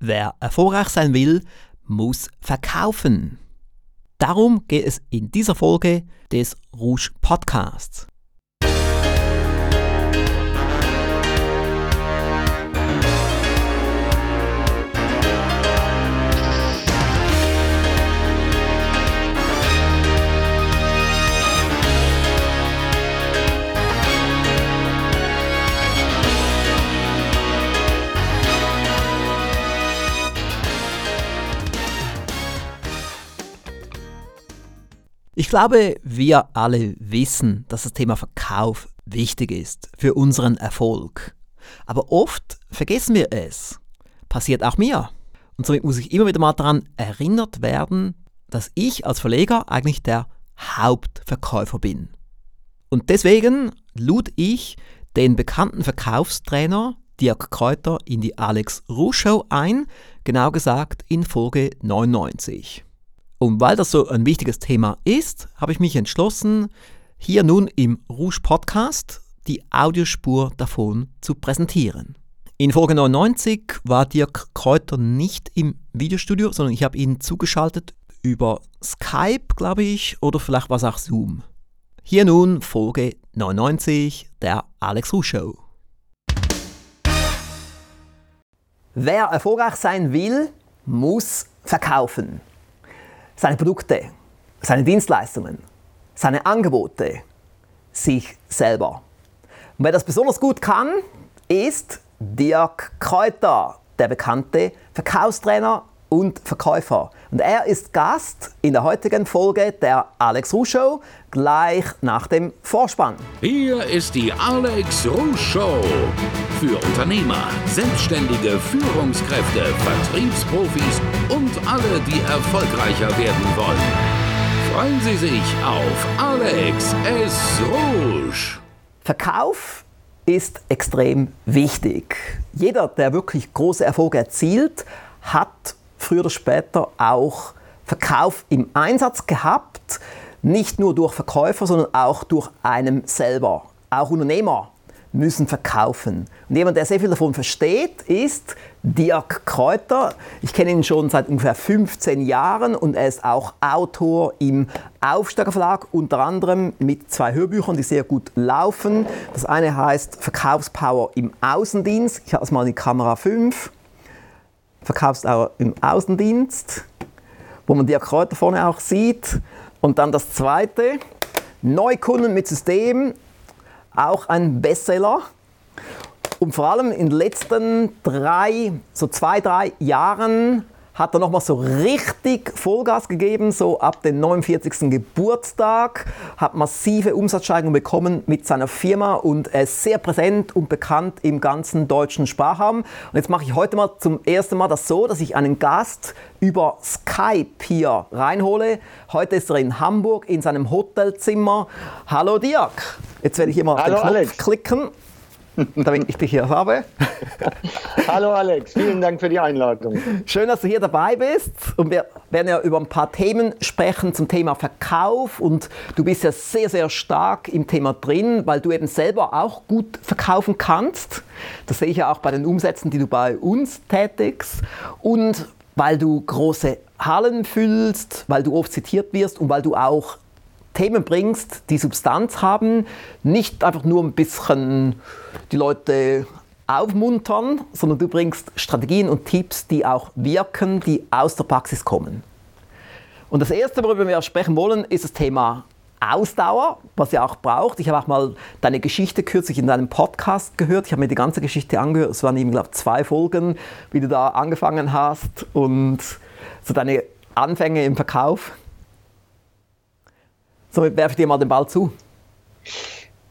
Wer erfolgreich sein will, muss verkaufen. Darum geht es in dieser Folge des Rouge Podcasts. Ich glaube, wir alle wissen, dass das Thema Verkauf wichtig ist für unseren Erfolg. Aber oft vergessen wir es. Passiert auch mir. Und somit muss ich immer wieder mal daran erinnert werden, dass ich als Verleger eigentlich der Hauptverkäufer bin. Und deswegen lud ich den bekannten Verkaufstrainer Dirk Kräuter in die Alex Ruh Show ein, genau gesagt in Folge 99. Und weil das so ein wichtiges Thema ist, habe ich mich entschlossen, hier nun im Rouge Podcast die Audiospur davon zu präsentieren. In Folge 99 war Dirk Kräuter nicht im Videostudio, sondern ich habe ihn zugeschaltet über Skype, glaube ich, oder vielleicht war es auch Zoom. Hier nun Folge 99 der Alex Ruh Show. Wer erfolgreich sein will, muss verkaufen seine Produkte, seine Dienstleistungen, seine Angebote, sich selber. Und wer das besonders gut kann, ist Dirk Kräuter, der bekannte Verkaufstrainer und Verkäufer. Und er ist Gast in der heutigen Folge der Alex Ruh Show, gleich nach dem Vorspann. Hier ist die Alex Ruh Show. Für Unternehmer, Selbstständige, Führungskräfte, Vertriebsprofis und alle, die erfolgreicher werden wollen. Freuen Sie sich auf Alex S. Rouge. Verkauf ist extrem wichtig. Jeder, der wirklich große Erfolge erzielt, hat früher oder später auch Verkauf im Einsatz gehabt. Nicht nur durch Verkäufer, sondern auch durch einen selber. Auch Unternehmer müssen verkaufen. Und jemand, der sehr viel davon versteht, ist Dirk Kräuter. Ich kenne ihn schon seit ungefähr 15 Jahren und er ist auch Autor im Aufsteiger Verlag, unter anderem mit zwei Hörbüchern, die sehr gut laufen. Das eine heißt Verkaufspower im Außendienst. Ich habe es mal in Kamera 5 verkaufst auch im Außendienst, wo man die Akkorde vorne auch sieht. Und dann das zweite, Neukunden mit System, auch ein Bestseller. Und vor allem in den letzten drei, so zwei, drei Jahren hat er nochmal so richtig Vollgas gegeben, so ab dem 49. Geburtstag, hat massive Umsatzsteigerungen bekommen mit seiner Firma und er ist sehr präsent und bekannt im ganzen deutschen Sprachraum. Und jetzt mache ich heute mal zum ersten Mal das so, dass ich einen Gast über Skype hier reinhole. Heute ist er in Hamburg in seinem Hotelzimmer. Hallo Dirk. Jetzt werde ich hier mal auf den Knopf Alex. klicken damit ich dich hier habe. Hallo Alex, vielen Dank für die Einladung. Schön, dass du hier dabei bist. Und wir werden ja über ein paar Themen sprechen zum Thema Verkauf. Und du bist ja sehr, sehr stark im Thema drin, weil du eben selber auch gut verkaufen kannst. Das sehe ich ja auch bei den Umsätzen, die du bei uns tätigst. Und weil du große Hallen füllst, weil du oft zitiert wirst und weil du auch Themen bringst, die Substanz haben, nicht einfach nur ein bisschen die Leute aufmuntern, sondern du bringst Strategien und Tipps, die auch wirken, die aus der Praxis kommen. Und das Erste, worüber wir sprechen wollen, ist das Thema Ausdauer, was ihr auch braucht. Ich habe auch mal deine Geschichte kürzlich in deinem Podcast gehört. Ich habe mir die ganze Geschichte angehört. Es waren eben, glaube ich, zwei Folgen, wie du da angefangen hast und so deine Anfänge im Verkauf. Somit werfe ich dir mal den Ball zu.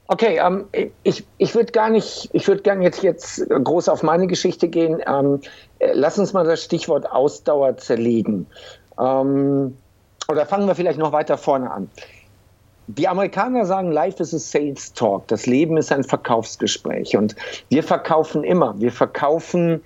Okay, ähm, ich, ich würde gar nicht, ich würde gerne jetzt, jetzt groß auf meine Geschichte gehen. Ähm, äh, lass uns mal das Stichwort Ausdauer zerlegen. Ähm, oder fangen wir vielleicht noch weiter vorne an. Die Amerikaner sagen, Life is a Sales Talk. Das Leben ist ein Verkaufsgespräch. Und wir verkaufen immer. Wir verkaufen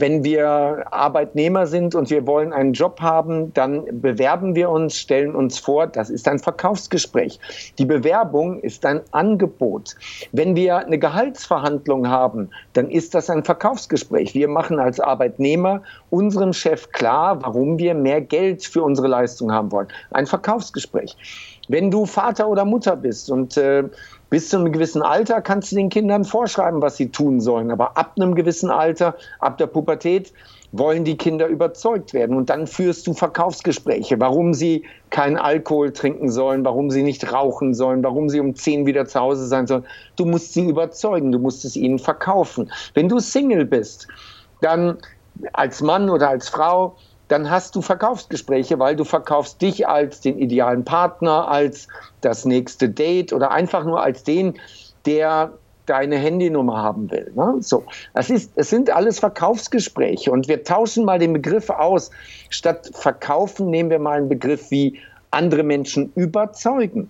wenn wir Arbeitnehmer sind und wir wollen einen Job haben, dann bewerben wir uns, stellen uns vor, das ist ein Verkaufsgespräch. Die Bewerbung ist ein Angebot. Wenn wir eine Gehaltsverhandlung haben, dann ist das ein Verkaufsgespräch. Wir machen als Arbeitnehmer unserem Chef klar, warum wir mehr Geld für unsere Leistung haben wollen. Ein Verkaufsgespräch. Wenn du Vater oder Mutter bist und äh, bis zu einem gewissen Alter kannst du den Kindern vorschreiben, was sie tun sollen. Aber ab einem gewissen Alter, ab der Pubertät, wollen die Kinder überzeugt werden. Und dann führst du Verkaufsgespräche, warum sie keinen Alkohol trinken sollen, warum sie nicht rauchen sollen, warum sie um zehn wieder zu Hause sein sollen. Du musst sie überzeugen, du musst es ihnen verkaufen. Wenn du Single bist, dann als Mann oder als Frau, dann hast du Verkaufsgespräche, weil du verkaufst dich als den idealen Partner, als das nächste Date oder einfach nur als den, der deine Handynummer haben will. Ne? So, es, ist, es sind alles Verkaufsgespräche und wir tauschen mal den Begriff aus. Statt verkaufen nehmen wir mal einen Begriff wie andere Menschen überzeugen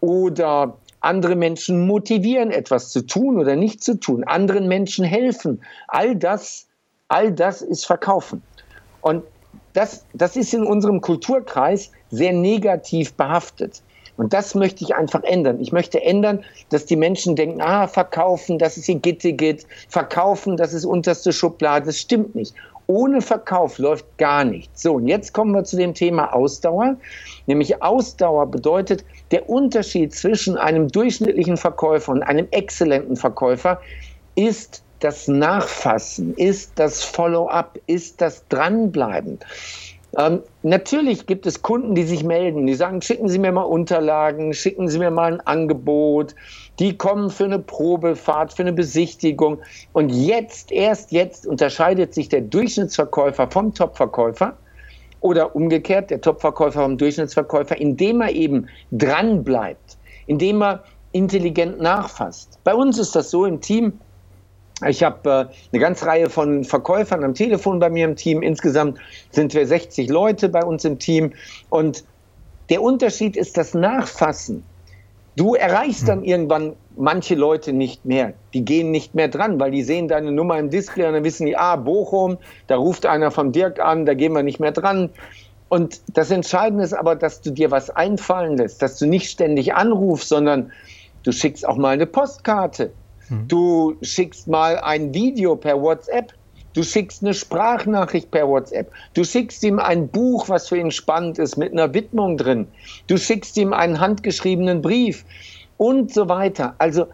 oder andere Menschen motivieren, etwas zu tun oder nicht zu tun, anderen Menschen helfen. All das, all das ist Verkaufen. Und das, das ist in unserem Kulturkreis sehr negativ behaftet. Und das möchte ich einfach ändern. Ich möchte ändern, dass die Menschen denken, ah, verkaufen, das ist ihr Gittigit, verkaufen, das ist unterste Schublade. Das stimmt nicht. Ohne Verkauf läuft gar nichts. So, und jetzt kommen wir zu dem Thema Ausdauer. Nämlich Ausdauer bedeutet, der Unterschied zwischen einem durchschnittlichen Verkäufer und einem exzellenten Verkäufer ist das Nachfassen, ist das Follow-up, ist das Dranbleiben. Ähm, natürlich gibt es Kunden, die sich melden, die sagen, schicken Sie mir mal Unterlagen, schicken Sie mir mal ein Angebot. Die kommen für eine Probefahrt, für eine Besichtigung. Und jetzt, erst jetzt unterscheidet sich der Durchschnittsverkäufer vom Topverkäufer oder umgekehrt der Topverkäufer vom Durchschnittsverkäufer, indem er eben dranbleibt, indem er intelligent nachfasst. Bei uns ist das so im Team, ich habe äh, eine ganze Reihe von Verkäufern am Telefon bei mir im Team. Insgesamt sind wir 60 Leute bei uns im Team. Und der Unterschied ist das Nachfassen. Du erreichst dann hm. irgendwann manche Leute nicht mehr. Die gehen nicht mehr dran, weil die sehen deine Nummer im Display und dann wissen die, ah, Bochum, da ruft einer von Dirk an, da gehen wir nicht mehr dran. Und das Entscheidende ist aber, dass du dir was einfallen lässt, dass du nicht ständig anrufst, sondern du schickst auch mal eine Postkarte. Mhm. Du schickst mal ein Video per WhatsApp. Du schickst eine Sprachnachricht per WhatsApp. Du schickst ihm ein Buch, was für ihn spannend ist, mit einer Widmung drin. Du schickst ihm einen handgeschriebenen Brief und so weiter. Also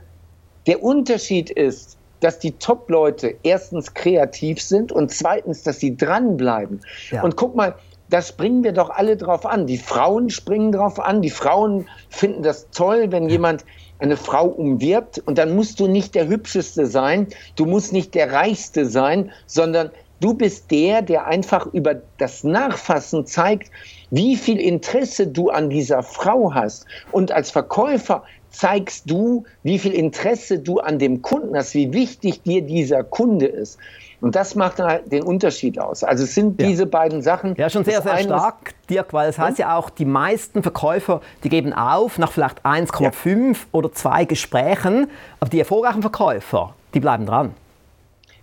der Unterschied ist, dass die Top-Leute erstens kreativ sind und zweitens, dass sie dranbleiben. Ja. Und guck mal, da springen wir doch alle drauf an. Die Frauen springen drauf an. Die Frauen finden das toll, wenn jemand eine Frau umwirbt und dann musst du nicht der Hübscheste sein, du musst nicht der Reichste sein, sondern du bist der, der einfach über das Nachfassen zeigt, wie viel Interesse du an dieser Frau hast. Und als Verkäufer zeigst du, wie viel Interesse du an dem Kunden hast, wie wichtig dir dieser Kunde ist. Und das macht halt den Unterschied aus. Also es sind ja. diese beiden Sachen. Ja, schon sehr, sehr stark, Dirk, weil es heißt ja auch, die meisten Verkäufer, die geben auf nach vielleicht 1,5 ja. oder 2 Gesprächen, aber die erfolgreichen Verkäufer, die bleiben dran.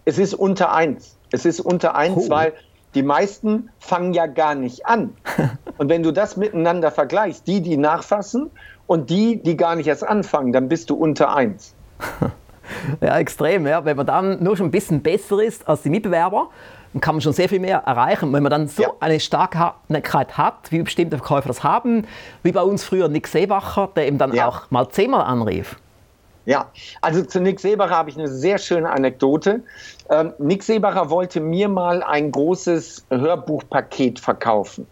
Es ist unter 1. Es ist unter 1, oh. weil die meisten fangen ja gar nicht an. Und wenn du das miteinander vergleichst, die, die nachfassen und die, die gar nicht erst anfangen, dann bist du unter 1. Ja, extrem. Ja. Wenn man dann nur schon ein bisschen besser ist als die Mitbewerber, dann kann man schon sehr viel mehr erreichen. Wenn man dann so ja. eine Starkheit hat, wie bestimmte Verkäufer das haben, wie bei uns früher Nick Seebacher, der eben dann ja. auch mal zehnmal anrief. Ja, also zu Nick Seebacher habe ich eine sehr schöne Anekdote. Ähm, Nick Seebacher wollte mir mal ein großes Hörbuchpaket verkaufen.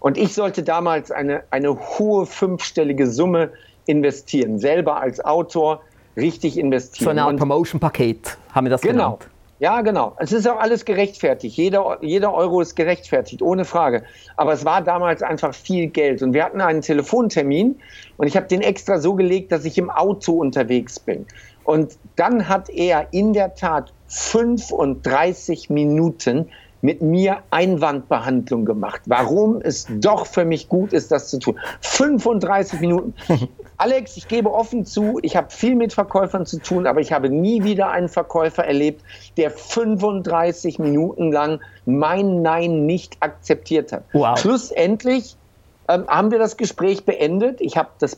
Und ich sollte damals eine, eine hohe fünfstellige Summe investieren, selber als Autor richtig investieren. So eine Art Promotion-Paket haben wir das genau. genannt. Ja, genau. Es ist auch alles gerechtfertigt. Jeder, jeder Euro ist gerechtfertigt, ohne Frage. Aber es war damals einfach viel Geld. Und wir hatten einen Telefontermin und ich habe den extra so gelegt, dass ich im Auto unterwegs bin. Und dann hat er in der Tat 35 Minuten mit mir Einwandbehandlung gemacht, warum es doch für mich gut ist, das zu tun. 35 Minuten. Alex, ich gebe offen zu, ich habe viel mit Verkäufern zu tun, aber ich habe nie wieder einen Verkäufer erlebt, der 35 Minuten lang mein Nein nicht akzeptiert hat. Wow. Schlussendlich ähm, haben wir das Gespräch beendet. Ich habe das,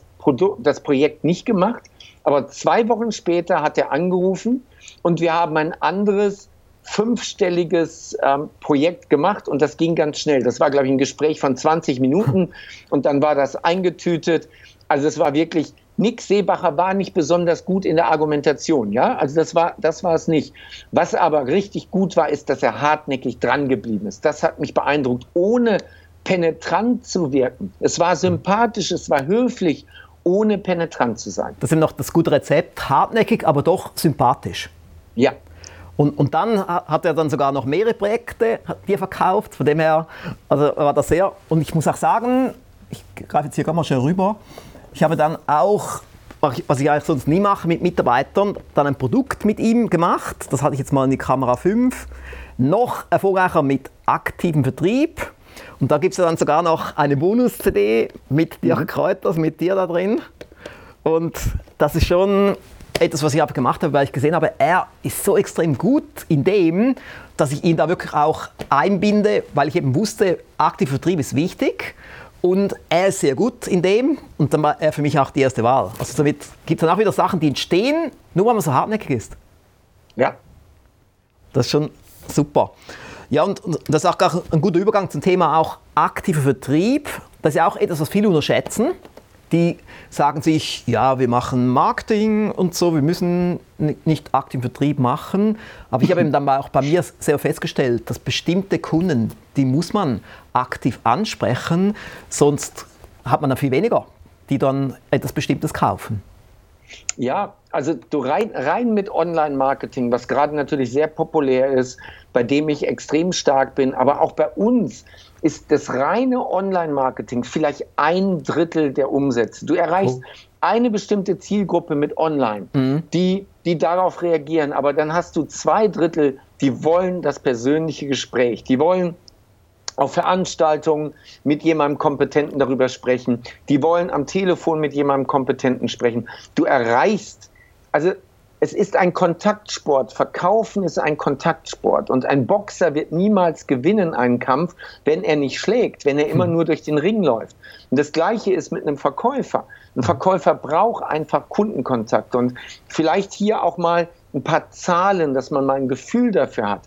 das Projekt nicht gemacht, aber zwei Wochen später hat er angerufen und wir haben ein anderes fünfstelliges ähm, Projekt gemacht und das ging ganz schnell. Das war, glaube ich, ein Gespräch von 20 Minuten und dann war das eingetütet. Also es war wirklich, Nick Seebacher war nicht besonders gut in der Argumentation, ja, also das war, das war es nicht. Was aber richtig gut war, ist, dass er hartnäckig dran geblieben ist. Das hat mich beeindruckt, ohne penetrant zu wirken. Es war sympathisch, es war höflich, ohne penetrant zu sein. Das ist noch das gute Rezept, hartnäckig, aber doch sympathisch. Ja. Und, und dann hat er dann sogar noch mehrere Projekte, die er verkauft. Von dem her also war das sehr. Und ich muss auch sagen, ich greife jetzt hier gerade mal schnell rüber. Ich habe dann auch, was ich eigentlich sonst nie mache mit Mitarbeitern, dann ein Produkt mit ihm gemacht. Das hatte ich jetzt mal in die Kamera 5. Noch erfolgreicher mit aktivem Vertrieb. Und da gibt es dann sogar noch eine Bonus-CD mit Dirk mhm. Kräuters, mit dir da drin. Und das ist schon etwas, was ich aber gemacht habe, weil ich gesehen habe, er ist so extrem gut in dem, dass ich ihn da wirklich auch einbinde, weil ich eben wusste, aktiver Vertrieb ist wichtig und er ist sehr gut in dem und dann war er für mich auch die erste Wahl. Also damit gibt es dann auch wieder Sachen, die entstehen, nur weil man so hartnäckig ist. Ja. Das ist schon super. Ja, und, und das ist auch ein guter Übergang zum Thema auch aktiver Vertrieb. Das ist ja auch etwas, was viele unterschätzen die sagen sich, ja, wir machen Marketing und so, wir müssen nicht aktiven Vertrieb machen. Aber ich habe eben dann auch bei mir sehr festgestellt, dass bestimmte Kunden, die muss man aktiv ansprechen, sonst hat man dann viel weniger, die dann etwas Bestimmtes kaufen. Ja, also du rein, rein mit Online-Marketing, was gerade natürlich sehr populär ist, bei dem ich extrem stark bin, aber auch bei uns ist das reine Online-Marketing vielleicht ein Drittel der Umsätze. Du erreichst oh. eine bestimmte Zielgruppe mit Online, mhm. die, die darauf reagieren, aber dann hast du zwei Drittel, die wollen das persönliche Gespräch, die wollen auf Veranstaltungen mit jemandem Kompetenten darüber sprechen, die wollen am Telefon mit jemandem Kompetenten sprechen. Du erreichst, also es ist ein Kontaktsport. Verkaufen ist ein Kontaktsport. Und ein Boxer wird niemals gewinnen einen Kampf, wenn er nicht schlägt, wenn er immer hm. nur durch den Ring läuft. Und das Gleiche ist mit einem Verkäufer. Ein Verkäufer braucht einfach Kundenkontakt. Und vielleicht hier auch mal ein paar Zahlen, dass man mal ein Gefühl dafür hat.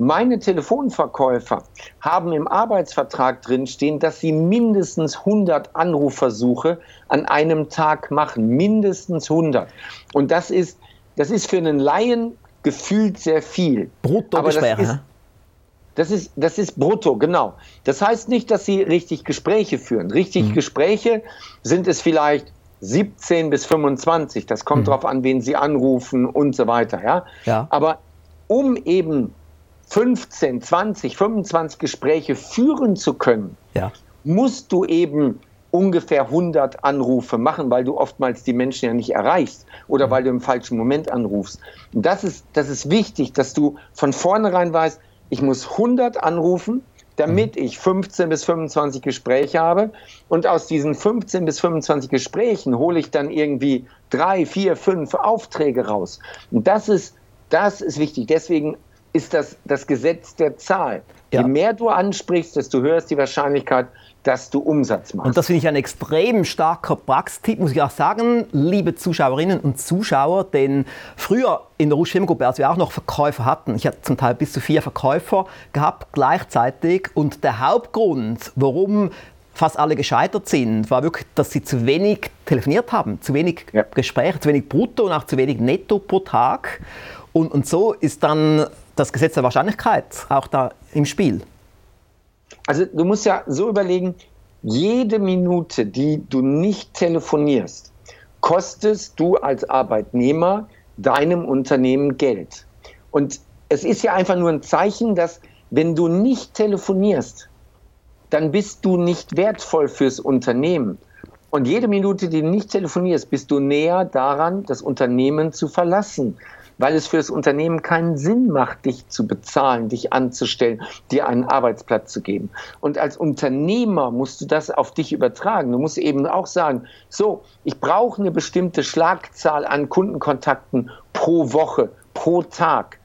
Meine Telefonverkäufer haben im Arbeitsvertrag drinstehen, dass sie mindestens 100 Anrufversuche an einem Tag machen. Mindestens 100. Und das ist das ist für einen Laien gefühlt sehr viel. Brutto Aber das ist, das ist, das ist brutto, genau. Das heißt nicht, dass sie richtig Gespräche führen. Richtig mhm. Gespräche sind es vielleicht 17 bis 25. Das kommt mhm. darauf an, wen sie anrufen und so weiter. Ja? ja. Aber um eben 15, 20, 25 Gespräche führen zu können, ja. musst du eben ungefähr 100 Anrufe machen, weil du oftmals die Menschen ja nicht erreichst oder mhm. weil du im falschen Moment anrufst. Und das ist, das ist wichtig, dass du von vornherein weißt, ich muss 100 anrufen, damit mhm. ich 15 bis 25 Gespräche habe. Und aus diesen 15 bis 25 Gesprächen hole ich dann irgendwie drei, vier, fünf Aufträge raus. Und das ist, das ist wichtig. Deswegen ist das das Gesetz der Zahl. Ja. Je mehr du ansprichst, desto höher ist die Wahrscheinlichkeit, dass du Umsatz machst. Und das finde ich ein extrem starker Praxistipp, muss ich auch sagen, liebe Zuschauerinnen und Zuschauer, denn früher in der Rusch-Gruppe, als wir auch noch Verkäufer hatten, ich hatte zum Teil bis zu vier Verkäufer gehabt gleichzeitig und der Hauptgrund, warum fast alle gescheitert sind, war wirklich, dass sie zu wenig telefoniert haben, zu wenig ja. Gespräche, zu wenig Brutto und auch zu wenig Netto pro Tag. Und, und so ist dann das Gesetz der Wahrscheinlichkeit auch da im Spiel. Also du musst ja so überlegen, jede Minute, die du nicht telefonierst, kostest du als Arbeitnehmer deinem Unternehmen Geld. Und es ist ja einfach nur ein Zeichen, dass wenn du nicht telefonierst, dann bist du nicht wertvoll fürs Unternehmen. Und jede Minute, die du nicht telefonierst, bist du näher daran, das Unternehmen zu verlassen. Weil es für das Unternehmen keinen Sinn macht, dich zu bezahlen, dich anzustellen, dir einen Arbeitsplatz zu geben. Und als Unternehmer musst du das auf dich übertragen. Du musst eben auch sagen, so, ich brauche eine bestimmte Schlagzahl an Kundenkontakten pro Woche, pro Tag.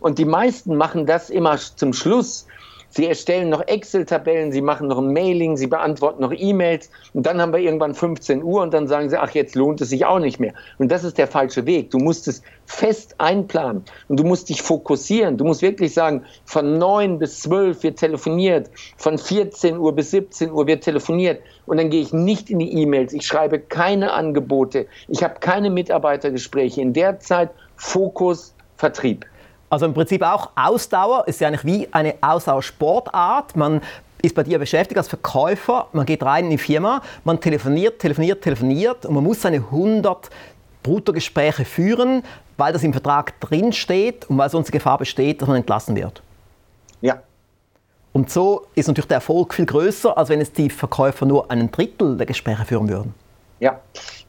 Und die meisten machen das immer zum Schluss, Sie erstellen noch Excel-Tabellen, sie machen noch ein Mailing, sie beantworten noch E-Mails und dann haben wir irgendwann 15 Uhr und dann sagen sie, ach, jetzt lohnt es sich auch nicht mehr. Und das ist der falsche Weg. Du musst es fest einplanen und du musst dich fokussieren. Du musst wirklich sagen, von 9 bis 12 wird telefoniert, von 14 Uhr bis 17 Uhr wird telefoniert und dann gehe ich nicht in die E-Mails, ich schreibe keine Angebote, ich habe keine Mitarbeitergespräche. In der Zeit Fokus, Vertrieb. Also im Prinzip auch Ausdauer ist ja eigentlich wie eine Ausdauersportart. Man ist bei dir beschäftigt als Verkäufer, man geht rein in die Firma, man telefoniert, telefoniert, telefoniert und man muss seine 100 Bruttogespräche führen, weil das im Vertrag drinsteht und weil sonst die Gefahr besteht, dass man entlassen wird. Ja. Und so ist natürlich der Erfolg viel größer, als wenn es die Verkäufer nur einen Drittel der Gespräche führen würden. Ja,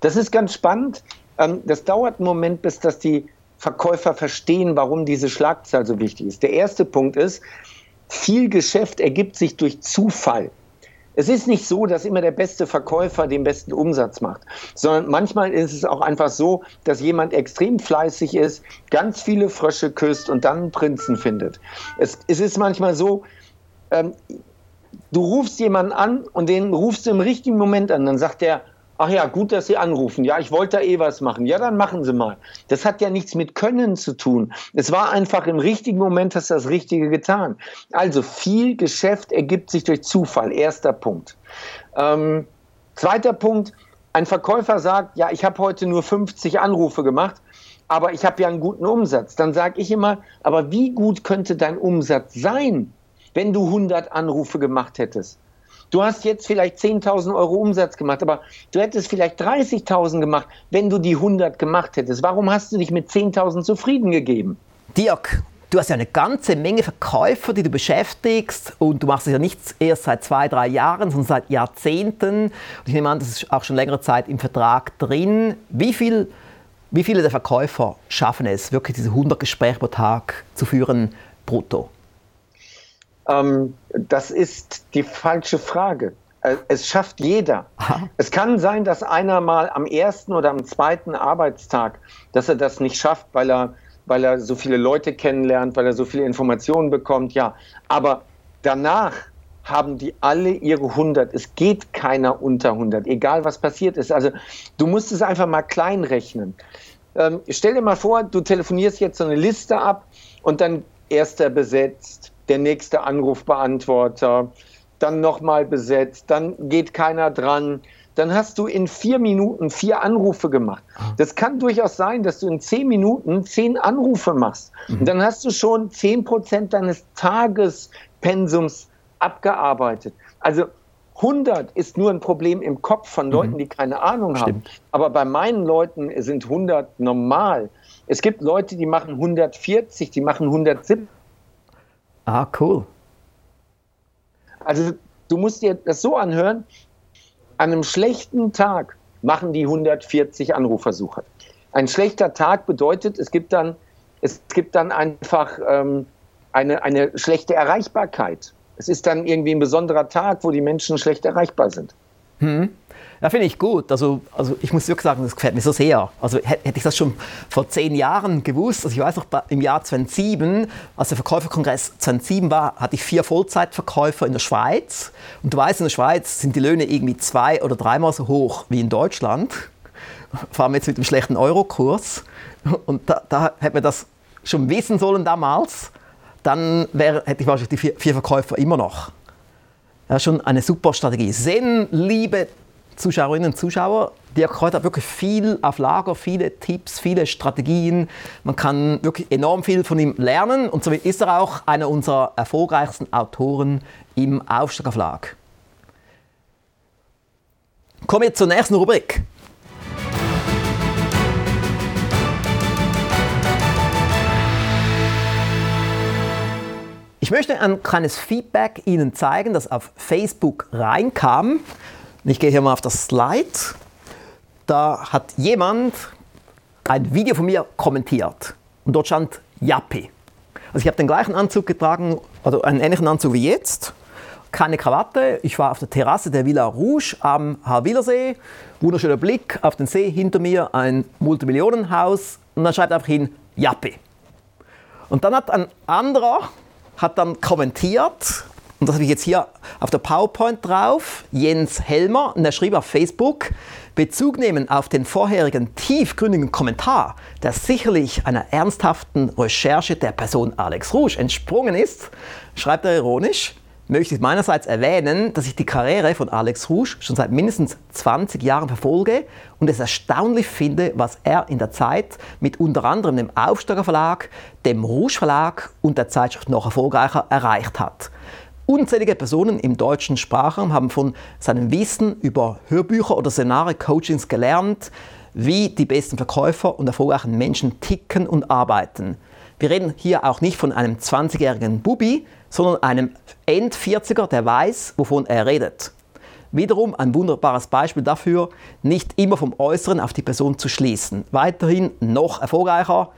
das ist ganz spannend. Ähm, das dauert einen Moment, bis das die Verkäufer verstehen, warum diese Schlagzahl so wichtig ist. Der erste Punkt ist, viel Geschäft ergibt sich durch Zufall. Es ist nicht so, dass immer der beste Verkäufer den besten Umsatz macht, sondern manchmal ist es auch einfach so, dass jemand extrem fleißig ist, ganz viele Frösche küsst und dann einen Prinzen findet. Es, es ist manchmal so, ähm, du rufst jemanden an und den rufst du im richtigen Moment an, dann sagt der, Ach ja, gut, dass Sie anrufen. Ja, ich wollte da eh was machen. Ja, dann machen Sie mal. Das hat ja nichts mit Können zu tun. Es war einfach im richtigen Moment hast du das Richtige getan. Also viel Geschäft ergibt sich durch Zufall. Erster Punkt. Ähm, zweiter Punkt. Ein Verkäufer sagt, ja, ich habe heute nur 50 Anrufe gemacht, aber ich habe ja einen guten Umsatz. Dann sage ich immer, aber wie gut könnte dein Umsatz sein, wenn du 100 Anrufe gemacht hättest? Du hast jetzt vielleicht 10.000 Euro Umsatz gemacht, aber du hättest vielleicht 30.000 gemacht, wenn du die 100 gemacht hättest. Warum hast du dich mit 10.000 zufrieden gegeben? Dirk, du hast ja eine ganze Menge Verkäufer, die du beschäftigst und du machst es ja nicht erst seit zwei, drei Jahren, sondern seit Jahrzehnten. Und ich nehme an, das ist auch schon längere Zeit im Vertrag drin. Wie, viel, wie viele der Verkäufer schaffen es, wirklich diese 100 Gespräche pro Tag zu führen, brutto? Ähm, das ist die falsche Frage. Äh, es schafft jeder. Aha. Es kann sein, dass einer mal am ersten oder am zweiten Arbeitstag, dass er das nicht schafft, weil er, weil er so viele Leute kennenlernt, weil er so viele Informationen bekommt. Ja, aber danach haben die alle ihre 100. Es geht keiner unter 100, egal was passiert ist. Also du musst es einfach mal klein rechnen. Ähm, stell dir mal vor, du telefonierst jetzt so eine Liste ab und dann erster besetzt, der nächste Anrufbeantworter, dann nochmal besetzt, dann geht keiner dran. Dann hast du in vier Minuten vier Anrufe gemacht. Ah. Das kann durchaus sein, dass du in zehn Minuten zehn Anrufe machst. Mhm. Dann hast du schon zehn Prozent deines Tagespensums abgearbeitet. Also 100 ist nur ein Problem im Kopf von mhm. Leuten, die keine Ahnung Stimmt. haben. Aber bei meinen Leuten sind 100 normal. Es gibt Leute, die machen 140, die machen 170. Ah, cool. Also du musst dir das so anhören, an einem schlechten Tag machen die 140 Anrufversuche. Ein schlechter Tag bedeutet, es gibt dann, es gibt dann einfach ähm, eine, eine schlechte Erreichbarkeit. Es ist dann irgendwie ein besonderer Tag, wo die Menschen schlecht erreichbar sind. Hm. Ja, finde ich gut. Also, also ich muss wirklich sagen, das gefällt mir so sehr. Also hätte ich das schon vor zehn Jahren gewusst, also ich weiß noch, im Jahr 2007, als der Verkäuferkongress 2007 war, hatte ich vier Vollzeitverkäufer in der Schweiz. Und du weißt, in der Schweiz sind die Löhne irgendwie zwei oder dreimal so hoch wie in Deutschland. Vor allem jetzt mit dem schlechten Eurokurs. Und da, da hätte man das schon wissen sollen damals. Dann wär, hätte ich wahrscheinlich die vier, vier Verkäufer immer noch. Ja, schon eine super Strategie. Sehen, liebe Zuschauerinnen und Zuschauer. Dirk Kräuter hat wirklich viel auf Lager, viele Tipps, viele Strategien. Man kann wirklich enorm viel von ihm lernen und somit ist er auch einer unserer erfolgreichsten Autoren im Aufsteiger Verlag. Kommen wir zur nächsten Rubrik. Ich möchte ein kleines Feedback Ihnen zeigen, das auf Facebook reinkam. Ich gehe hier mal auf das Slide. Da hat jemand ein Video von mir kommentiert. und dort stand Yappi. Also ich habe den gleichen Anzug getragen, also einen ähnlichen Anzug wie jetzt, keine Krawatte. Ich war auf der Terrasse der Villa Rouge am Harwilersee. Wunderschöner Blick auf den See, hinter mir ein Multimillionenhaus und dann schreibt einfach hin Yappi. Und dann hat ein anderer hat dann kommentiert, und das habe ich jetzt hier auf der PowerPoint drauf, Jens Helmer, und er schrieb auf Facebook, Bezug nehmen auf den vorherigen tiefgründigen Kommentar, der sicherlich einer ernsthaften Recherche der Person Alex Rouge entsprungen ist, schreibt er ironisch, möchte ich meinerseits erwähnen, dass ich die Karriere von Alex Rouge schon seit mindestens 20 Jahren verfolge und es erstaunlich finde, was er in der Zeit mit unter anderem dem Aufsteiger Verlag, dem Rouge Verlag und der Zeitschrift noch erfolgreicher erreicht hat. Unzählige Personen im deutschen Sprachraum haben von seinem Wissen über Hörbücher oder Szenare-Coachings gelernt, wie die besten Verkäufer und erfolgreichen Menschen ticken und arbeiten. Wir reden hier auch nicht von einem 20-jährigen Bubi, sondern einem End-40er, der weiß, wovon er redet. Wiederum ein wunderbares Beispiel dafür, nicht immer vom Äußeren auf die Person zu schließen. Weiterhin noch erfolgreicher,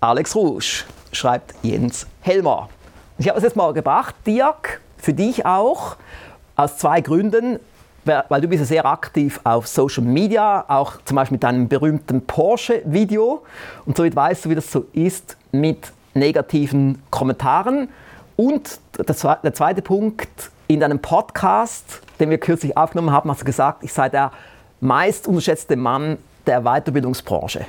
Alex Rouge, schreibt Jens Helmer. Ich habe es jetzt mal gebracht, Dirk, für dich auch, aus zwei Gründen weil du bist ja sehr aktiv auf Social Media, auch zum Beispiel mit deinem berühmten Porsche-Video. Und somit weißt du, wie das so ist mit negativen Kommentaren. Und der zweite Punkt, in deinem Podcast, den wir kürzlich aufgenommen haben, hast du gesagt, ich sei der meist unterschätzte Mann der Weiterbildungsbranche.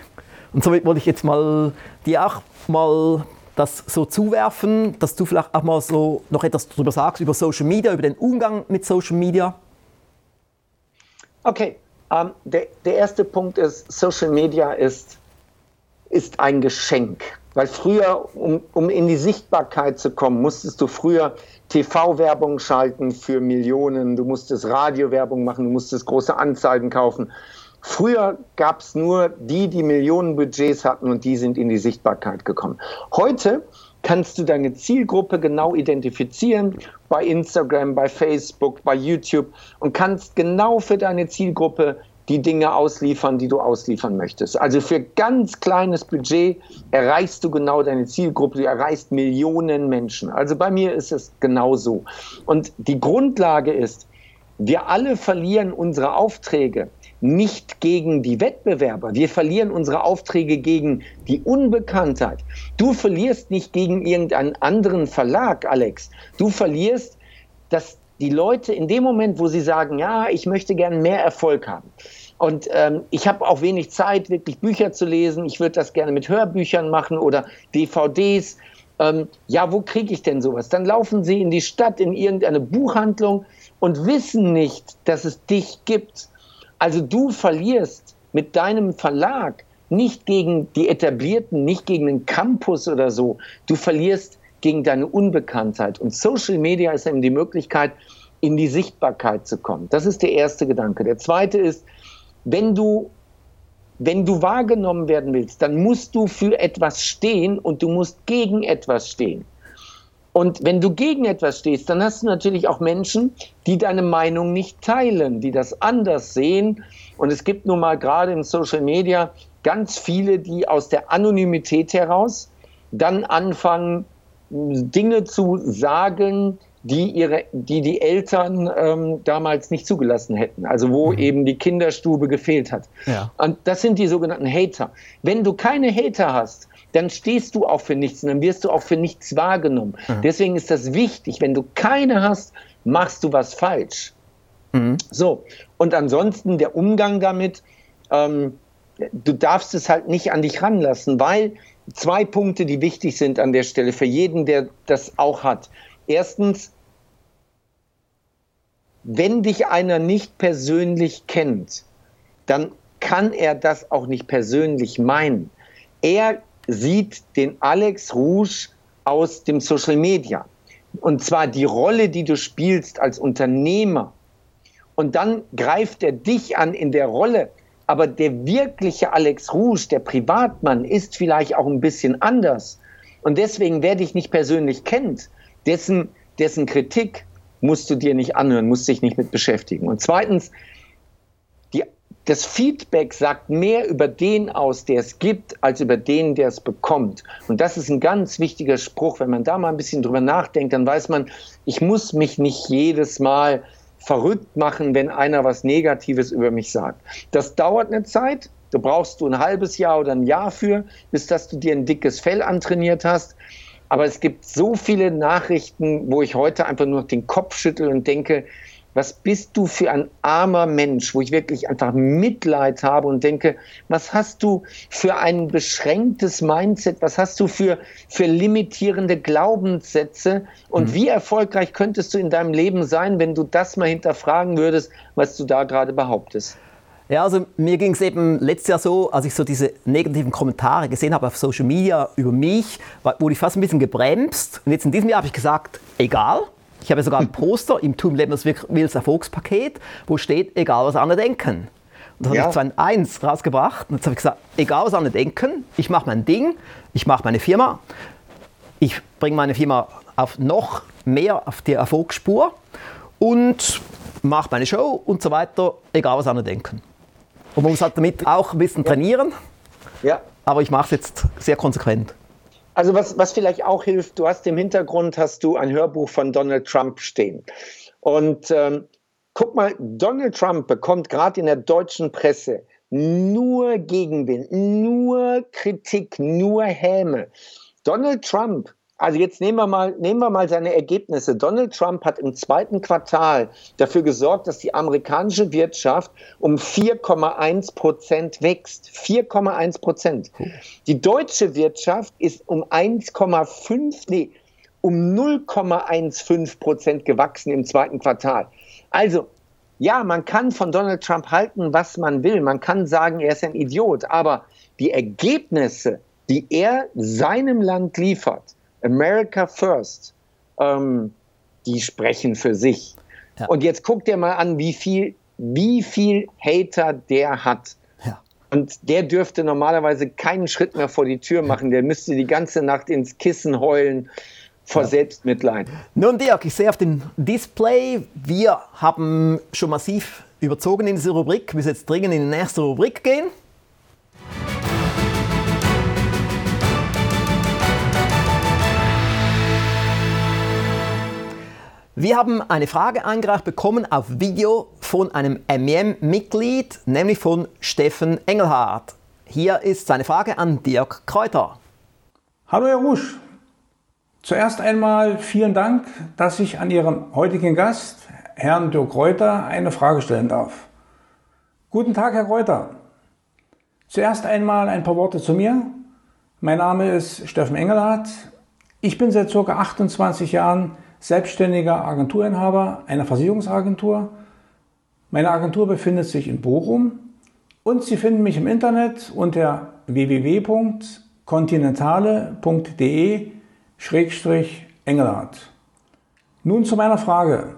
Und somit wollte ich jetzt mal dir auch mal das so zuwerfen, dass du vielleicht auch mal so noch etwas darüber sagst, über Social Media, über den Umgang mit Social Media. Okay, um, ähm, der, der erste Punkt ist, Social Media ist, ist ein Geschenk. Weil früher, um, um in die Sichtbarkeit zu kommen, musstest du früher TV-Werbung schalten für Millionen, du musstest Radiowerbung machen, du musstest große Anzeigen kaufen. Früher gab es nur die, die Millionen Budgets hatten und die sind in die Sichtbarkeit gekommen. Heute kannst du deine Zielgruppe genau identifizieren bei Instagram, bei Facebook, bei YouTube und kannst genau für deine Zielgruppe die Dinge ausliefern, die du ausliefern möchtest. Also für ganz kleines Budget erreichst du genau deine Zielgruppe, du erreichst Millionen Menschen. Also bei mir ist es genauso. Und die Grundlage ist, wir alle verlieren unsere Aufträge nicht gegen die Wettbewerber. Wir verlieren unsere Aufträge gegen die Unbekanntheit. Du verlierst nicht gegen irgendeinen anderen Verlag, Alex. Du verlierst, dass die Leute in dem Moment, wo sie sagen, ja, ich möchte gerne mehr Erfolg haben. Und ähm, ich habe auch wenig Zeit, wirklich Bücher zu lesen. Ich würde das gerne mit Hörbüchern machen oder DVDs. Ähm, ja, wo kriege ich denn sowas? Dann laufen sie in die Stadt, in irgendeine Buchhandlung und wissen nicht, dass es dich gibt. Also du verlierst mit deinem Verlag nicht gegen die etablierten, nicht gegen den Campus oder so. Du verlierst gegen deine Unbekanntheit. Und Social Media ist eben die Möglichkeit, in die Sichtbarkeit zu kommen. Das ist der erste Gedanke. Der zweite ist, wenn du, wenn du wahrgenommen werden willst, dann musst du für etwas stehen und du musst gegen etwas stehen. Und wenn du gegen etwas stehst, dann hast du natürlich auch Menschen, die deine Meinung nicht teilen, die das anders sehen. Und es gibt nun mal gerade in Social Media ganz viele, die aus der Anonymität heraus dann anfangen, Dinge zu sagen, die ihre, die, die Eltern ähm, damals nicht zugelassen hätten. Also wo mhm. eben die Kinderstube gefehlt hat. Ja. Und das sind die sogenannten Hater. Wenn du keine Hater hast, dann stehst du auch für nichts und dann wirst du auch für nichts wahrgenommen. Mhm. Deswegen ist das wichtig. Wenn du keine hast, machst du was falsch. Mhm. So, und ansonsten der Umgang damit, ähm, du darfst es halt nicht an dich ranlassen, weil zwei Punkte, die wichtig sind an der Stelle für jeden, der das auch hat. Erstens, wenn dich einer nicht persönlich kennt, dann kann er das auch nicht persönlich meinen. Er sieht den Alex Rouge aus dem Social Media. Und zwar die Rolle, die du spielst als Unternehmer. Und dann greift er dich an in der Rolle. Aber der wirkliche Alex Rouge, der Privatmann, ist vielleicht auch ein bisschen anders. Und deswegen, wer dich nicht persönlich kennt, dessen, dessen Kritik musst du dir nicht anhören, musst dich nicht mit beschäftigen. Und zweitens, die, das Feedback sagt mehr über den aus, der es gibt, als über den, der es bekommt. Und das ist ein ganz wichtiger Spruch. Wenn man da mal ein bisschen drüber nachdenkt, dann weiß man, ich muss mich nicht jedes Mal verrückt machen, wenn einer was Negatives über mich sagt. Das dauert eine Zeit. Da brauchst du ein halbes Jahr oder ein Jahr für, bis dass du dir ein dickes Fell antrainiert hast. Aber es gibt so viele Nachrichten, wo ich heute einfach nur den Kopf schüttel und denke, was bist du für ein armer Mensch, wo ich wirklich einfach Mitleid habe und denke, was hast du für ein beschränktes Mindset, was hast du für, für limitierende Glaubenssätze und mhm. wie erfolgreich könntest du in deinem Leben sein, wenn du das mal hinterfragen würdest, was du da gerade behauptest? Ja, also mir ging es eben letztes Jahr so, als ich so diese negativen Kommentare gesehen habe auf Social Media über mich, wurde ich fast ein bisschen gebremst. Und jetzt in diesem Jahr habe ich gesagt, egal, ich habe sogar ein Poster im Tum Lebens Wills Erfolgspaket, wo steht, egal was andere denken. Und das ja. habe ich 2001 rausgebracht und jetzt habe ich gesagt, egal was andere denken, ich mache mein Ding, ich mache meine Firma, ich bringe meine Firma auf noch mehr auf die Erfolgsspur und mache meine Show und so weiter, egal was andere denken. Und man muss halt damit auch ein bisschen trainieren, ja. aber ich mache es jetzt sehr konsequent. Also was, was vielleicht auch hilft, du hast im Hintergrund hast du ein Hörbuch von Donald Trump stehen. Und ähm, guck mal, Donald Trump bekommt gerade in der deutschen Presse nur Gegenwind, nur Kritik, nur Häme. Donald Trump also jetzt nehmen wir, mal, nehmen wir mal seine Ergebnisse. Donald Trump hat im zweiten Quartal dafür gesorgt, dass die amerikanische Wirtschaft um 4,1 Prozent wächst. 4,1 Prozent. Die deutsche Wirtschaft ist um 1,5, nee, um 0,15 Prozent gewachsen im zweiten Quartal. Also, ja, man kann von Donald Trump halten, was man will. Man kann sagen, er ist ein Idiot. Aber die Ergebnisse, die er seinem Land liefert, America First, ähm, die sprechen für sich. Ja. Und jetzt guck dir mal an, wie viel, wie viel Hater der hat. Ja. Und der dürfte normalerweise keinen Schritt mehr vor die Tür machen. Der müsste die ganze Nacht ins Kissen heulen vor ja. Selbstmitleid. Nun, Dirk, ich sehe auf dem Display, wir haben schon massiv überzogen in diese Rubrik. Wir müssen jetzt dringend in die nächste Rubrik gehen. Wir haben eine Frage eingereicht bekommen auf Video von einem MEM-Mitglied, nämlich von Steffen Engelhardt. Hier ist seine Frage an Dirk Kräuter. Hallo Herr Rusch. Zuerst einmal vielen Dank, dass ich an Ihren heutigen Gast, Herrn Dirk Kräuter, eine Frage stellen darf. Guten Tag, Herr Kräuter. Zuerst einmal ein paar Worte zu mir. Mein Name ist Steffen Engelhardt. Ich bin seit ca. 28 Jahren selbstständiger Agenturinhaber einer Versicherungsagentur. Meine Agentur befindet sich in Bochum und Sie finden mich im Internet unter www.continentale.de-engelhardt. Nun zu meiner Frage.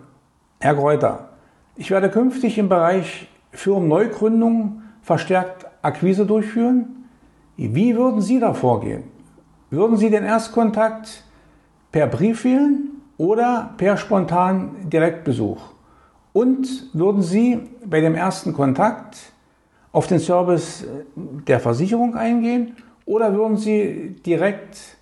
Herr Kräuter, ich werde künftig im Bereich Firmenneugründung verstärkt Akquise durchführen. Wie würden Sie da vorgehen? Würden Sie den Erstkontakt per Brief wählen oder per spontan Direktbesuch. Und würden Sie bei dem ersten Kontakt auf den Service der Versicherung eingehen oder würden Sie direkt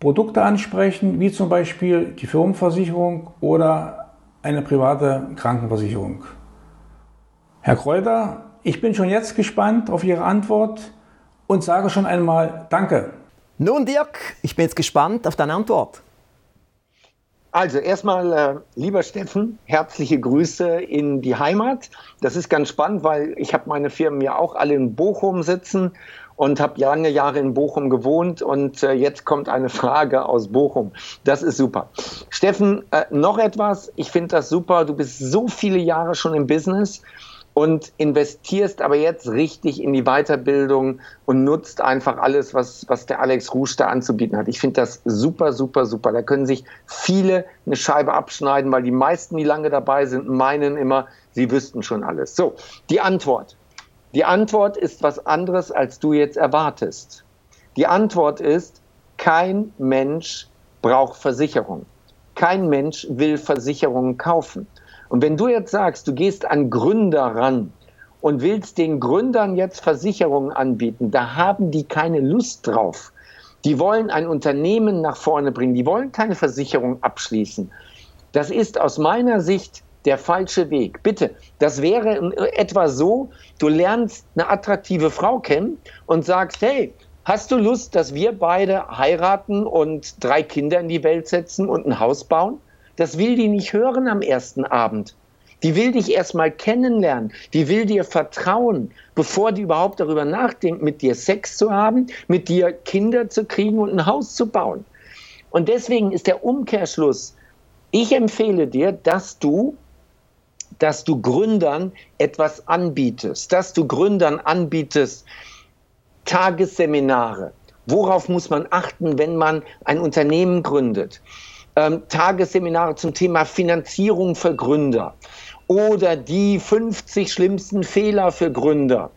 Produkte ansprechen, wie zum Beispiel die Firmenversicherung oder eine private Krankenversicherung? Herr Kräuter, ich bin schon jetzt gespannt auf Ihre Antwort und sage schon einmal Danke. Nun, Dirk, ich bin jetzt gespannt auf deine Antwort. Also erstmal, äh, lieber Steffen, herzliche Grüße in die Heimat. Das ist ganz spannend, weil ich habe meine Firmen ja auch alle in Bochum sitzen und habe lange Jahre in Bochum gewohnt und äh, jetzt kommt eine Frage aus Bochum. Das ist super. Steffen, äh, noch etwas. Ich finde das super. Du bist so viele Jahre schon im Business und investierst aber jetzt richtig in die Weiterbildung und nutzt einfach alles, was, was der Alex Rouge da anzubieten hat. Ich finde das super, super, super. Da können sich viele eine Scheibe abschneiden, weil die meisten, die lange dabei sind, meinen immer, sie wüssten schon alles. So, die Antwort. Die Antwort ist was anderes, als du jetzt erwartest. Die Antwort ist, kein Mensch braucht Versicherung. Kein Mensch will Versicherungen kaufen. Und wenn du jetzt sagst, du gehst an Gründer ran und willst den Gründern jetzt Versicherungen anbieten, da haben die keine Lust drauf. Die wollen ein Unternehmen nach vorne bringen, die wollen keine Versicherung abschließen. Das ist aus meiner Sicht der falsche Weg. Bitte, das wäre etwa so, du lernst eine attraktive Frau kennen und sagst, hey, hast du Lust, dass wir beide heiraten und drei Kinder in die Welt setzen und ein Haus bauen? Das will die nicht hören am ersten Abend. Die will dich erstmal kennenlernen. Die will dir vertrauen, bevor die überhaupt darüber nachdenkt, mit dir Sex zu haben, mit dir Kinder zu kriegen und ein Haus zu bauen. Und deswegen ist der Umkehrschluss, ich empfehle dir, dass du dass du Gründern etwas anbietest, dass du Gründern anbietest Tagesseminare. Worauf muss man achten, wenn man ein Unternehmen gründet? Ähm, Tagesseminare zum Thema Finanzierung für Gründer oder die 50 schlimmsten Fehler für Gründer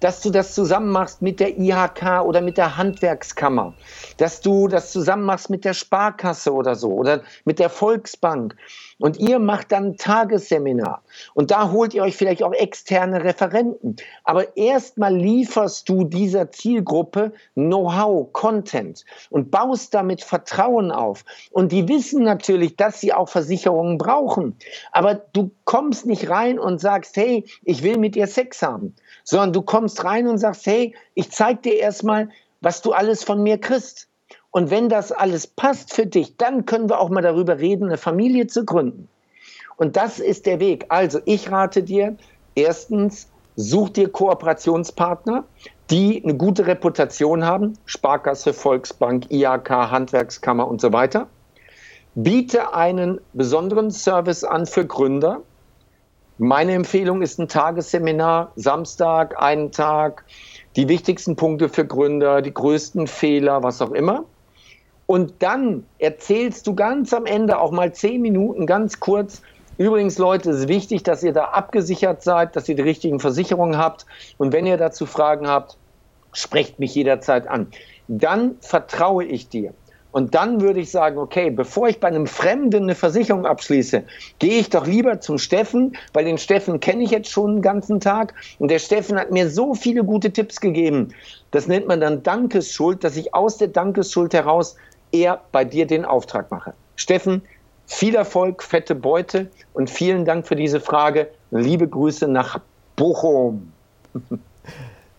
dass du das zusammen machst mit der IHK oder mit der Handwerkskammer, dass du das zusammen machst mit der Sparkasse oder so oder mit der Volksbank. Und ihr macht dann ein Tagesseminar. Und da holt ihr euch vielleicht auch externe Referenten. Aber erstmal lieferst du dieser Zielgruppe Know-how, Content und baust damit Vertrauen auf. Und die wissen natürlich, dass sie auch Versicherungen brauchen. Aber du kommst nicht rein und sagst, hey, ich will mit ihr Sex haben sondern du kommst rein und sagst, hey, ich zeig dir erstmal, was du alles von mir kriegst. Und wenn das alles passt für dich, dann können wir auch mal darüber reden, eine Familie zu gründen. Und das ist der Weg. Also ich rate dir, erstens, such dir Kooperationspartner, die eine gute Reputation haben, Sparkasse, Volksbank, IAK, Handwerkskammer und so weiter. Biete einen besonderen Service an für Gründer, meine Empfehlung ist ein Tagesseminar, Samstag, einen Tag, die wichtigsten Punkte für Gründer, die größten Fehler, was auch immer. Und dann erzählst du ganz am Ende auch mal zehn Minuten ganz kurz. Übrigens, Leute, es ist wichtig, dass ihr da abgesichert seid, dass ihr die richtigen Versicherungen habt. Und wenn ihr dazu Fragen habt, sprecht mich jederzeit an. Dann vertraue ich dir. Und dann würde ich sagen, okay, bevor ich bei einem Fremden eine Versicherung abschließe, gehe ich doch lieber zum Steffen, weil den Steffen kenne ich jetzt schon den ganzen Tag. Und der Steffen hat mir so viele gute Tipps gegeben. Das nennt man dann Dankesschuld, dass ich aus der Dankesschuld heraus eher bei dir den Auftrag mache. Steffen, viel Erfolg, fette Beute und vielen Dank für diese Frage. Liebe Grüße nach Bochum.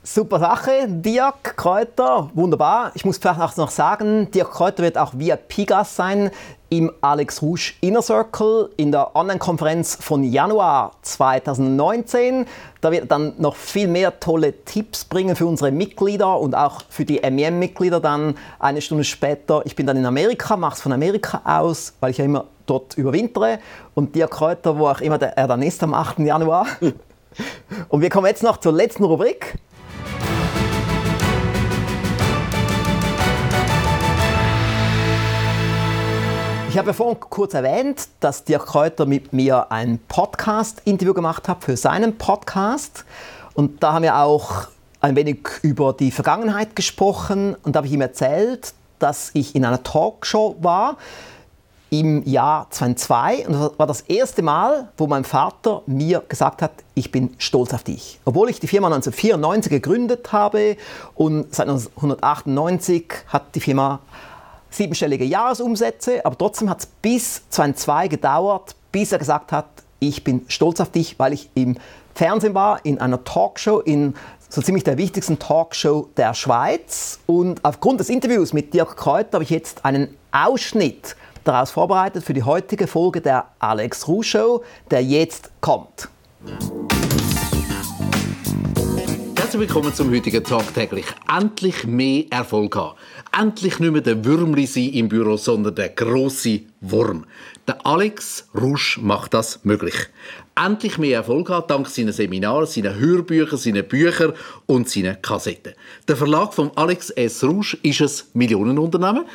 Super Sache, Dirk Kräuter, wunderbar. Ich muss vielleicht auch noch sagen, Dirk Kräuter wird auch VIP-Gast sein im Alex Rouge Inner Circle in der Online-Konferenz von Januar 2019. Da wird er dann noch viel mehr tolle Tipps bringen für unsere Mitglieder und auch für die MEM-Mitglieder dann eine Stunde später. Ich bin dann in Amerika, mache es von Amerika aus, weil ich ja immer dort überwintere. Und Dirk Kräuter, wo auch immer er dann ist am 8. Januar. Und wir kommen jetzt noch zur letzten Rubrik. Ich habe ja vorhin kurz erwähnt, dass Dirk Kräuter mit mir ein Podcast-Interview gemacht hat für seinen Podcast. Und da haben wir auch ein wenig über die Vergangenheit gesprochen. Und da habe ich ihm erzählt, dass ich in einer Talkshow war im Jahr 2002. Und das war das erste Mal, wo mein Vater mir gesagt hat, ich bin stolz auf dich. Obwohl ich die Firma 1994 gegründet habe und seit 1998 hat die Firma siebenstellige Jahresumsätze, aber trotzdem hat es bis 2002 gedauert, bis er gesagt hat, ich bin stolz auf dich, weil ich im Fernsehen war, in einer Talkshow, in so ziemlich der wichtigsten Talkshow der Schweiz. Und aufgrund des Interviews mit Dirk Kräuter habe ich jetzt einen Ausschnitt daraus vorbereitet für die heutige Folge der Alex Ruh Show, der jetzt kommt. Herzlich willkommen zum heutigen Tag täglich. Endlich mehr Erfolg haben endlich nicht mehr der Würmli sein im Büro, sondern der große Wurm. Der Alex Rusch macht das möglich. Endlich mehr Erfolg hat dank seiner Seminare, seiner Hörbücher, seiner Bücher und seiner Kassetten. Der Verlag von Alex S. Rusch ist ein Millionenunternehmen.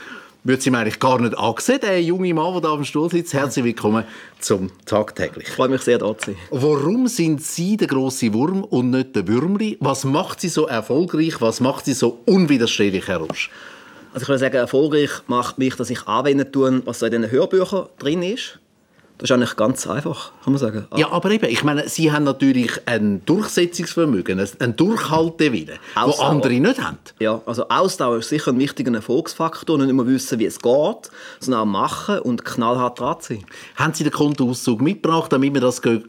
Würde sie mir eigentlich gar nicht angesehen, der junge Mann, der da auf dem Stuhl sitzt. Herzlich willkommen zum Tagtäglich. Ich freue mich sehr, da zu sein. Warum sind Sie der große Wurm und nicht der Würmli? Was macht Sie so erfolgreich? Was macht Sie so unwiderstehlich, Herr Rusch? Also ich würde sagen, erfolgreich macht mich, dass ich anwenden tue, was so in den Hörbüchern drin ist. Das ist eigentlich ganz einfach, kann man sagen. Ja, aber eben, ich meine, Sie haben natürlich ein Durchsetzungsvermögen, ein Durchhaltewillen, wo andere nicht haben. Ja, also Ausdauer ist sicher ein wichtiger Erfolgsfaktor. Nicht immer wissen, wie es geht, sondern auch machen und knallhart dran sein. Haben Sie den Kontoauszug mitgebracht, damit wir das gerade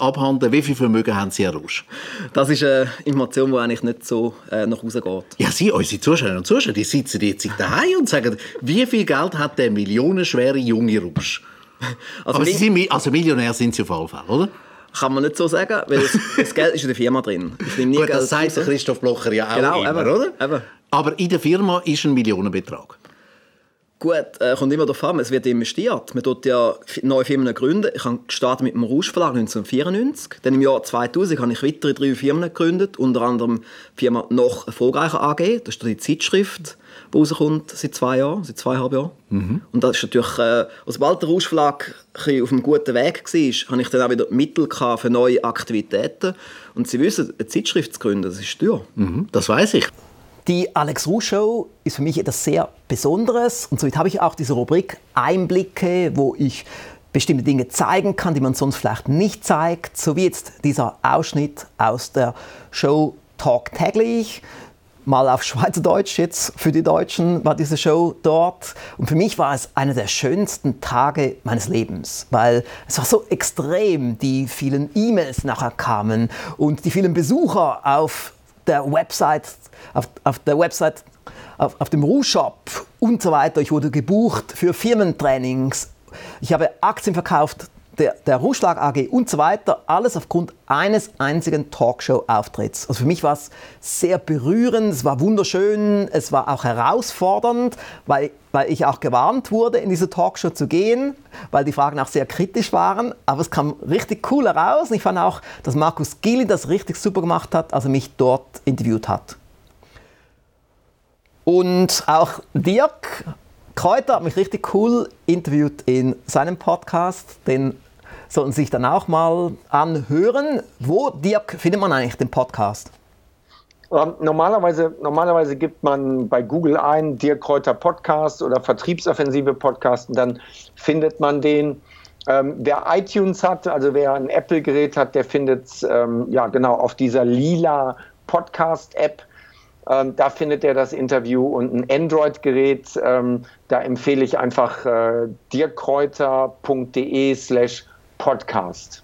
abhandeln können? Wie viel Vermögen haben Sie, Herr Rusch? Das ist eine Information, die eigentlich nicht so äh, nach Hause geht. Ja, Sie, unsere Zuschauerinnen und Zuschauer, die sitzen jetzt daheim und sagen, wie viel Geld hat der millionenschwere junge Rusch? Also Aber Sie sind, also Millionär sind Sie auf jeden Fall, oder? Kann man nicht so sagen, weil das, das Geld ist in der Firma drin. Ich nie Gut, das sagt Christoph Blocher ja auch genau, immer, eben, oder? Eben. Aber in der Firma ist ein Millionenbetrag. Gut, äh, kommt immer darauf an, es wird investiert. Man tut ja neue Firmen gründen. Ich habe gestartet mit dem Rouge Verlag 1994. Dann im Jahr 2000 habe ich weitere drei Firmen gegründet, unter anderem die Firma «Noch erfolgreicher AG», das ist die Zeitschrift, die rauskommt seit zwei Jahren, seit zweieinhalb Jahren. Mhm. Und das ist natürlich, äh, sobald der Verlag auf einem guten Weg war, habe ich dann auch wieder Mittel für neue Aktivitäten. Und Sie wissen, eine Zeitschrift zu gründen, das ist teuer. Mhm, das weiß ich. Die Alex Ruh Show ist für mich etwas sehr Besonderes und somit habe ich auch diese Rubrik Einblicke, wo ich bestimmte Dinge zeigen kann, die man sonst vielleicht nicht zeigt, so wie jetzt dieser Ausschnitt aus der Show Talk täglich. Mal auf Schweizerdeutsch jetzt für die Deutschen war diese Show dort. Und für mich war es einer der schönsten Tage meines Lebens, weil es war so extrem, die vielen E-Mails nachher kamen und die vielen Besucher auf der Website, auf, auf der Website, auf, auf dem Ru-Shop und so weiter. Ich wurde gebucht für Firmentrainings. Ich habe Aktien verkauft, der, der Ruschlag AG und so weiter, alles aufgrund eines einzigen Talkshow-Auftritts. Also für mich war es sehr berührend, es war wunderschön, es war auch herausfordernd, weil, weil ich auch gewarnt wurde, in diese Talkshow zu gehen, weil die Fragen auch sehr kritisch waren. Aber es kam richtig cool heraus. Ich fand auch, dass Markus Gilli das richtig super gemacht hat, als er mich dort interviewt hat. Und auch Dirk Kräuter hat mich richtig cool interviewt in seinem Podcast. Den sollten sich dann auch mal anhören. Wo, Dirk, findet man eigentlich den Podcast? Ähm, normalerweise, normalerweise gibt man bei Google ein Dirk Kräuter Podcast oder Vertriebsoffensive Podcast und dann findet man den. Ähm, wer iTunes hat, also wer ein Apple-Gerät hat, der findet es ähm, ja genau auf dieser lila Podcast-App. Ähm, da findet er das Interview und ein Android-Gerät, ähm, da empfehle ich einfach äh, dirkkräuter.de slash Podcast.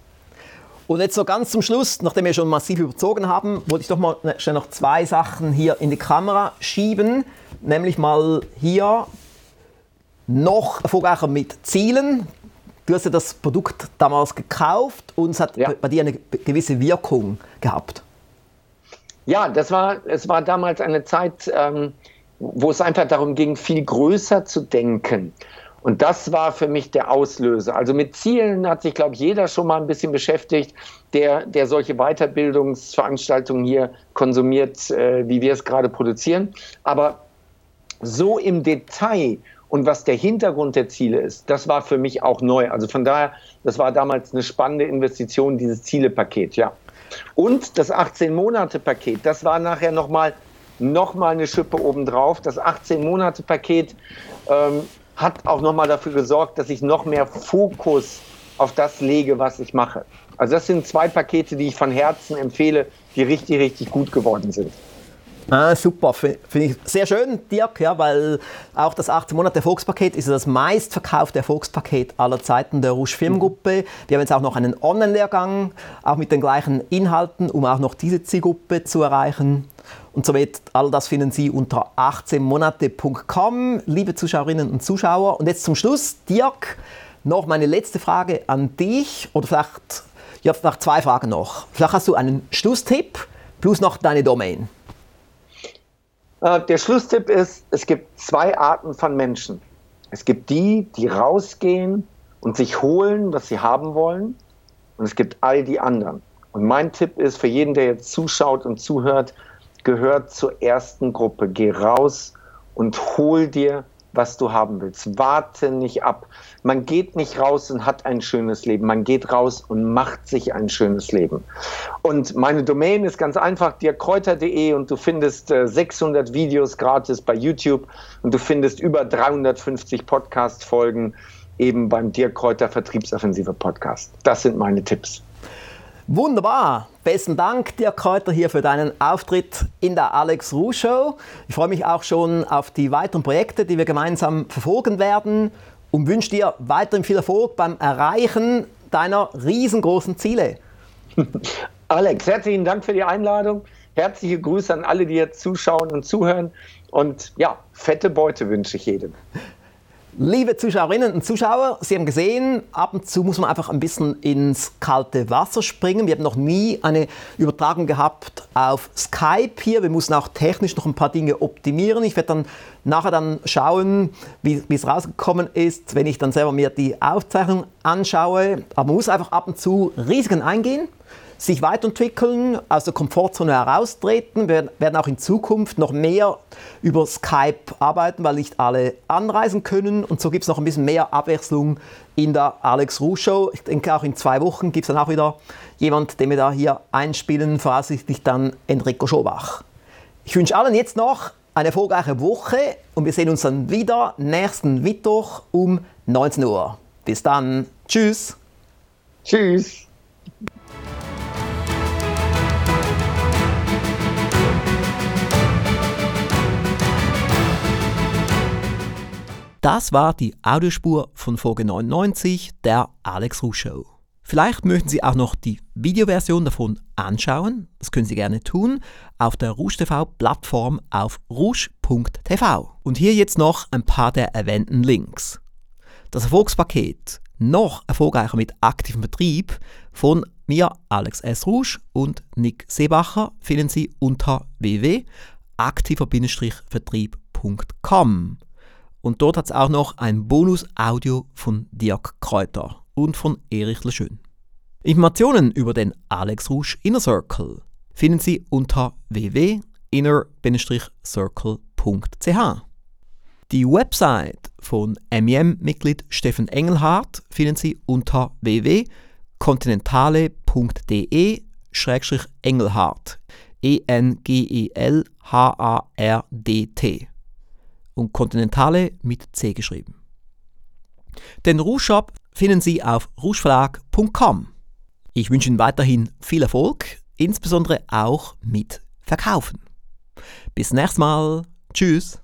Und jetzt so ganz zum Schluss, nachdem wir schon massiv überzogen haben, wollte ich doch mal schnell noch zwei Sachen hier in die Kamera schieben. Nämlich mal hier noch erfolgreicher mit Zielen. Du hast ja das Produkt damals gekauft und es hat ja. bei dir eine gewisse Wirkung gehabt. Ja, das war, es war damals eine Zeit, ähm, wo es einfach darum ging, viel größer zu denken. Und das war für mich der Auslöser. Also mit Zielen hat sich, glaube ich, jeder schon mal ein bisschen beschäftigt, der, der solche Weiterbildungsveranstaltungen hier konsumiert, äh, wie wir es gerade produzieren. Aber so im Detail und was der Hintergrund der Ziele ist, das war für mich auch neu. Also von daher, das war damals eine spannende Investition, dieses Zielepaket, ja. Und das 18-Monate-Paket, das war nachher nochmal noch mal eine Schippe obendrauf. Das 18-Monate-Paket ähm, hat auch nochmal dafür gesorgt, dass ich noch mehr Fokus auf das lege, was ich mache. Also das sind zwei Pakete, die ich von Herzen empfehle, die richtig, richtig gut geworden sind. Ah, super, finde ich sehr schön, Dirk, ja, weil auch das 18 Monate Erfolgspaket ist das meistverkaufte Erfolgspaket aller Zeiten der Rouge Firmengruppe. Wir haben jetzt auch noch einen Online-Lehrgang, auch mit den gleichen Inhalten, um auch noch diese Zielgruppe zu erreichen. Und somit, all das finden Sie unter 18monate.com, liebe Zuschauerinnen und Zuschauer. Und jetzt zum Schluss, Dirk, noch meine letzte Frage an dich oder vielleicht, ja, vielleicht zwei Fragen noch. Vielleicht hast du einen Schlusstipp plus noch deine Domain. Äh, der Schlusstipp ist, es gibt zwei Arten von Menschen. Es gibt die, die rausgehen und sich holen, was sie haben wollen. Und es gibt all die anderen. Und mein Tipp ist für jeden, der jetzt zuschaut und zuhört, gehört zur ersten Gruppe. Geh raus und hol dir, was du haben willst. Warte nicht ab. Man geht nicht raus und hat ein schönes Leben. Man geht raus und macht sich ein schönes Leben. Und meine Domain ist ganz einfach, dirkräuter.de und du findest 600 äh, Videos gratis bei YouTube und du findest über 350 Podcast-Folgen eben beim Dirk Kräuter Vertriebsoffensive Podcast. Das sind meine Tipps. Wunderbar. Besten Dank, Dirk Kräuter, hier für deinen Auftritt in der Alex Ruh Show. Ich freue mich auch schon auf die weiteren Projekte, die wir gemeinsam verfolgen werden und wünsche dir weiterhin viel Erfolg beim Erreichen deiner riesengroßen Ziele. Alex, herzlichen Dank für die Einladung. Herzliche Grüße an alle, die jetzt zuschauen und zuhören. Und ja, fette Beute wünsche ich jedem. Liebe Zuschauerinnen und Zuschauer, Sie haben gesehen, ab und zu muss man einfach ein bisschen ins kalte Wasser springen. Wir haben noch nie eine Übertragung gehabt auf Skype hier. Wir mussten auch technisch noch ein paar Dinge optimieren. Ich werde dann nachher dann schauen, wie, es rausgekommen ist, wenn ich dann selber mir die Aufzeichnung anschaue. Aber man muss einfach ab und zu Risiken eingehen sich weiterentwickeln, aus der Komfortzone heraustreten. Wir werden auch in Zukunft noch mehr über Skype arbeiten, weil nicht alle anreisen können. Und so gibt es noch ein bisschen mehr Abwechslung in der Alex Ruh Show. Ich denke, auch in zwei Wochen gibt es dann auch wieder jemand, den wir da hier einspielen, voraussichtlich dann Enrico Schobach. Ich wünsche allen jetzt noch eine erfolgreiche Woche und wir sehen uns dann wieder nächsten Mittwoch um 19 Uhr. Bis dann. Tschüss. Tschüss. Das war die Audiospur von Folge 99 der Alex Ruh Show. Vielleicht möchten Sie auch noch die Videoversion davon anschauen. Das können Sie gerne tun auf der Rouge TV Plattform auf rouge.tv. Und hier jetzt noch ein paar der erwähnten Links. Das Erfolgspaket noch erfolgreicher mit aktivem Vertrieb von mir, Alex S. Rouge und Nick Seebacher finden Sie unter www.aktiver-vertrieb.com. Und dort hat es auch noch ein Bonus-Audio von Dirk Kräuter und von Erich Leschön. Informationen über den Alex Rouge Inner Circle finden Sie unter www.inner-circle.ch. Die Website von MEM-Mitglied Steffen Engelhardt finden Sie unter www.kontinentale.de-engelhardt. E-N-G-E-L-H-A-R-D-T und Kontinentale mit C geschrieben. Den Rouge Shop finden Sie auf rougeverlag.com. Ich wünsche Ihnen weiterhin viel Erfolg, insbesondere auch mit Verkaufen. Bis nächstes Mal. Tschüss.